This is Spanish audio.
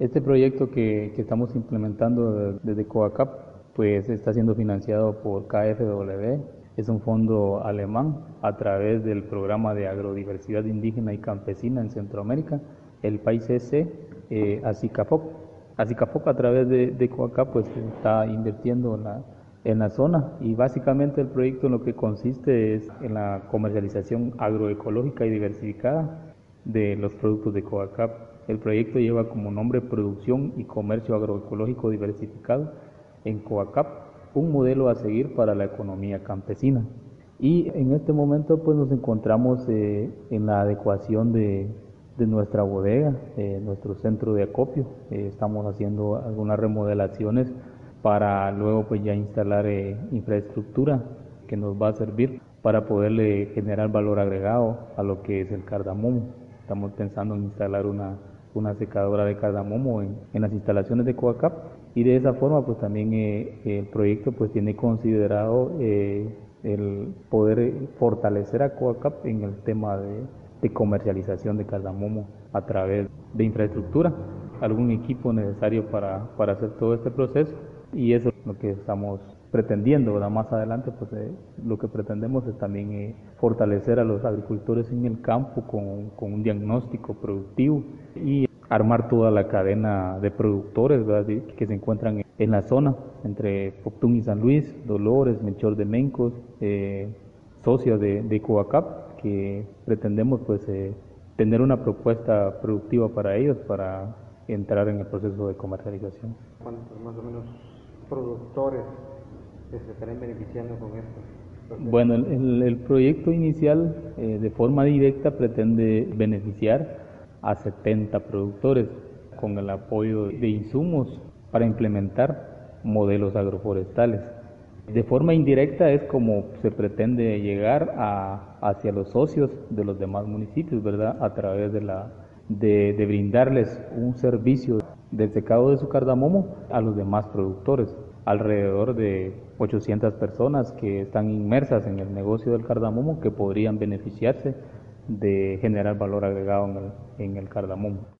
Este proyecto que, estamos implementando desde COACAP pues está siendo financiado por KFW, es un fondo alemán a través del programa de agrodiversidad indígena y campesina en Centroamérica, el país ese, eh, ASICAFOC. ASICAFOC a través de, de COACAP pues está invirtiendo en la, en la zona y básicamente el proyecto en lo que consiste es en la comercialización agroecológica y diversificada de los productos de COACAP el proyecto lleva como nombre Producción y Comercio Agroecológico Diversificado en Coacap, un modelo a seguir para la economía campesina. Y en este momento pues nos encontramos eh, en la adecuación de, nuestra bodega, eh, nuestro centro de acopio. Eh, estamos haciendo algunas remodelaciones para luego pues ya instalar infraestructura que nos va a servir para poderle generar valor agregado a lo que es el cardamomo. Estamos pensando en instalar una una secadora de cardamomo en, en las instalaciones de Coacap. Y de esa forma pues también eh, el proyecto pues tiene considerado eh, el poder fortalecer a Coacap en el tema de, de, comercialización de cardamomo a través de infraestructura, algún equipo necesario para, para hacer todo este proceso. Y eso es lo que estamos pretendiendo, ¿verdad? más adelante, pues eh, lo que pretendemos es también eh, fortalecer a los agricultores en el campo con, un diagnóstico productivo y armar toda la cadena de productores que se encuentran en la zona, entre Poptún y San Luis, Dolores, Melchor de Mencos, eh, de, de Coacap, que pretendemos pues eh, tener una propuesta productiva para ellos para entrar en el proceso de comercialización. ¿Cuántos más o menos productores se estarán beneficiando con esto? Bueno, el, proyecto inicial eh, de forma directa pretende beneficiar a 70 productores con el apoyo de insumos para implementar modelos agroforestales. De forma indirecta es como se pretende llegar a, hacia los socios de los demás municipios, ¿verdad? A través de, la, de brindarles un servicio del secado de su cardamomo a los demás productores alrededor de 800 personas que están inmersas en el negocio del cardamomo que podrían beneficiarse de generar valor agregado en el, en el cardamomo.